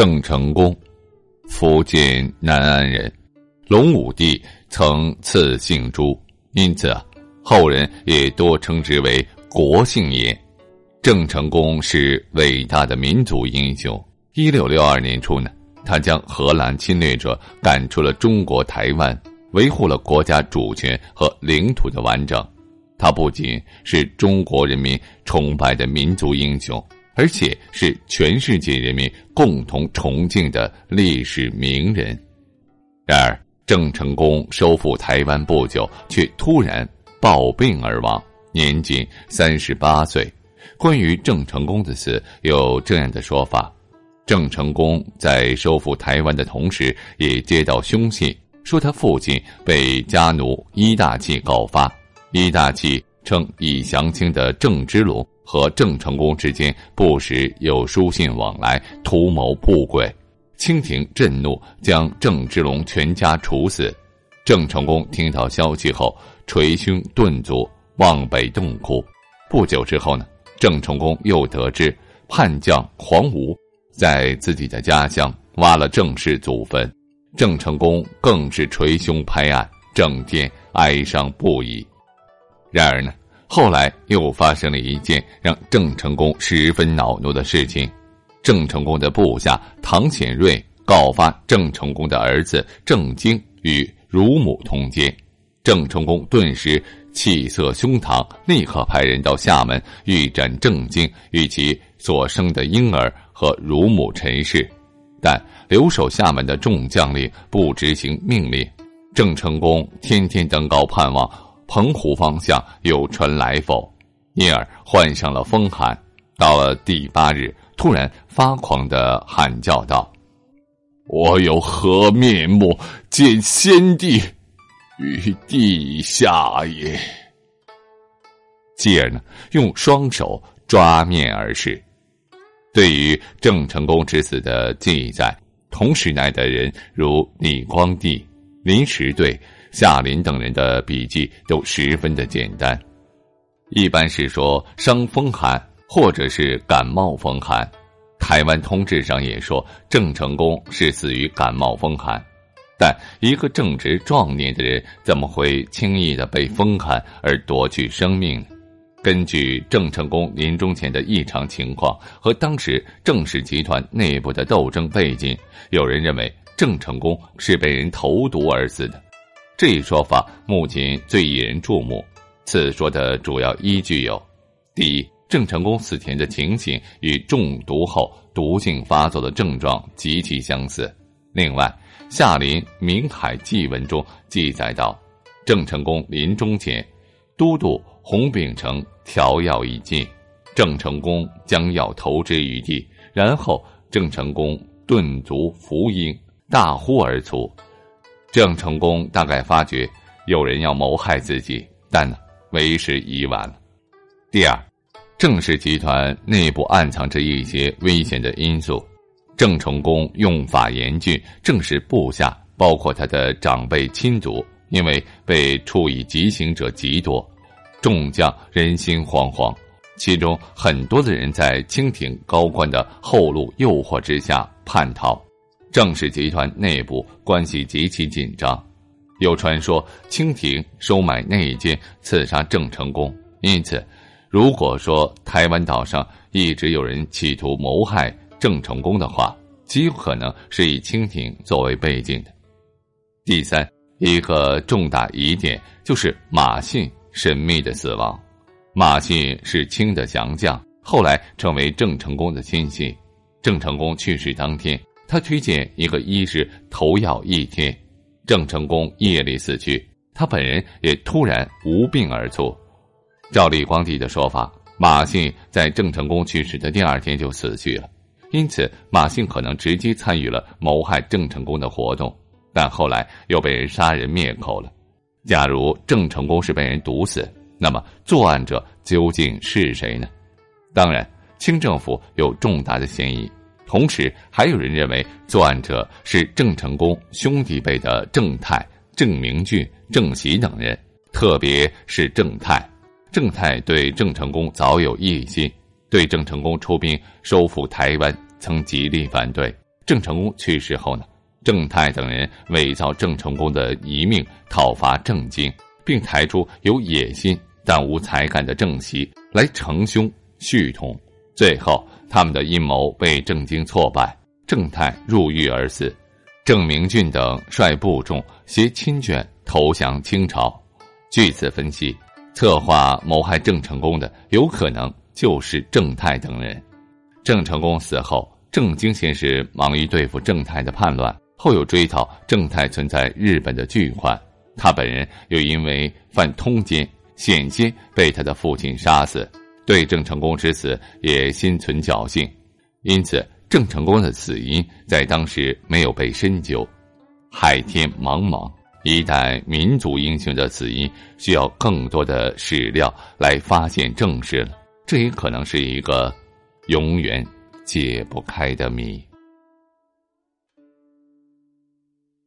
郑成功，福建南安人，隆武帝曾赐姓朱，因此后人也多称之为国姓爷。郑成功是伟大的民族英雄。一六六二年初呢，他将荷兰侵略者赶出了中国台湾，维护了国家主权和领土的完整。他不仅是中国人民崇拜的民族英雄。而且是全世界人民共同崇敬的历史名人。然而，郑成功收复台湾不久，却突然暴病而亡，年仅三十八岁。关于郑成功的死，有这样的说法：郑成功在收复台湾的同时，也接到凶信，说他父亲被家奴伊大器告发。伊大器称已降清的郑芝龙。和郑成功之间不时有书信往来，图谋不轨。清廷震怒，将郑芝龙全家处死。郑成功听到消息后，捶胸顿足，望北洞哭。不久之后呢，郑成功又得知叛将黄吴在自己的家乡挖了郑氏祖坟，郑成功更是捶胸拍案，整天哀伤不已。然而呢？后来又发生了一件让郑成功十分恼怒的事情：郑成功的部下唐显瑞告发郑成功的儿子郑经与乳母通奸，郑成功顿时气色胸膛，立刻派人到厦门预斩郑经与其所生的婴儿和乳母陈氏，但留守厦门的众将领不执行命令，郑成功天天登高盼望。澎湖方向有船来否？因而患上了风寒。到了第八日，突然发狂的喊叫道：“我有何面目见先帝与地下也？”继而呢，用双手抓面而视。对于郑成功之死的记载，同时代的人如李光地、林时对。夏林等人的笔记都十分的简单，一般是说伤风寒，或者是感冒风寒。台湾通志上也说郑成功是死于感冒风寒，但一个正值壮年的人怎么会轻易的被风寒而夺去生命？根据郑成功临终前的异常情况和当时郑氏集团内部的斗争背景，有人认为郑成功是被人投毒而死的。这一说法目前最引人注目。此说的主要依据有：第一，郑成功死前的情形与中毒后毒性发作的症状极其相似；另外，夏林《明海记文》中记载道，郑成功临终前，都督洪秉成调药已尽，郑成功将药投之于地，然后郑成功顿足伏缨，大呼而卒。郑成功大概发觉有人要谋害自己，但为时已晚。第二，郑氏集团内部暗藏着一些危险的因素。郑成功用法严峻，郑氏部下包括他的长辈亲族，因为被处以极刑者极多，众将人心惶惶。其中很多的人在清廷高官的后路诱惑之下叛逃。郑氏集团内部关系极其紧张，有传说清廷收买内奸刺杀郑成功，因此如果说台湾岛上一直有人企图谋害郑成功的话，极有可能是以清廷作为背景的。第三，一个重大疑点就是马信神秘的死亡。马信是清的降将，后来成为郑成功的亲信。郑成功去世当天，他推荐一个医师投药一天，郑成功夜里死去，他本人也突然无病而卒。照李光地的说法，马信在郑成功去世的第二天就死去了，因此马信可能直接参与了谋害郑成功的活动。但后来又被人杀人灭口了。假如郑成功是被人毒死，那么作案者究竟是谁呢？当然，清政府有重大的嫌疑。同时，还有人认为作案者是郑成功兄弟辈的郑泰、郑明俊、郑喜等人，特别是郑泰。郑泰对郑成功早有异心，对郑成功出兵收复台湾曾极力反对。郑成功去世后呢？郑泰等人伪造郑成功的遗命，讨伐郑经，并抬出有野心但无才干的郑袭来承兄续同。最后，他们的阴谋被郑经挫败，郑泰入狱而死。郑明俊等率部众携亲眷投降清朝。据此分析，策划谋害郑成功的有可能就是郑泰等人。郑成功死后，郑经先是忙于对付郑泰的叛乱。后又追讨郑泰存在日本的巨款，他本人又因为犯通奸，险些被他的父亲杀死，对郑成功之死也心存侥幸，因此郑成功的死因在当时没有被深究。海天茫茫，一代民族英雄的死因需要更多的史料来发现证实了，这也可能是一个永远解不开的谜。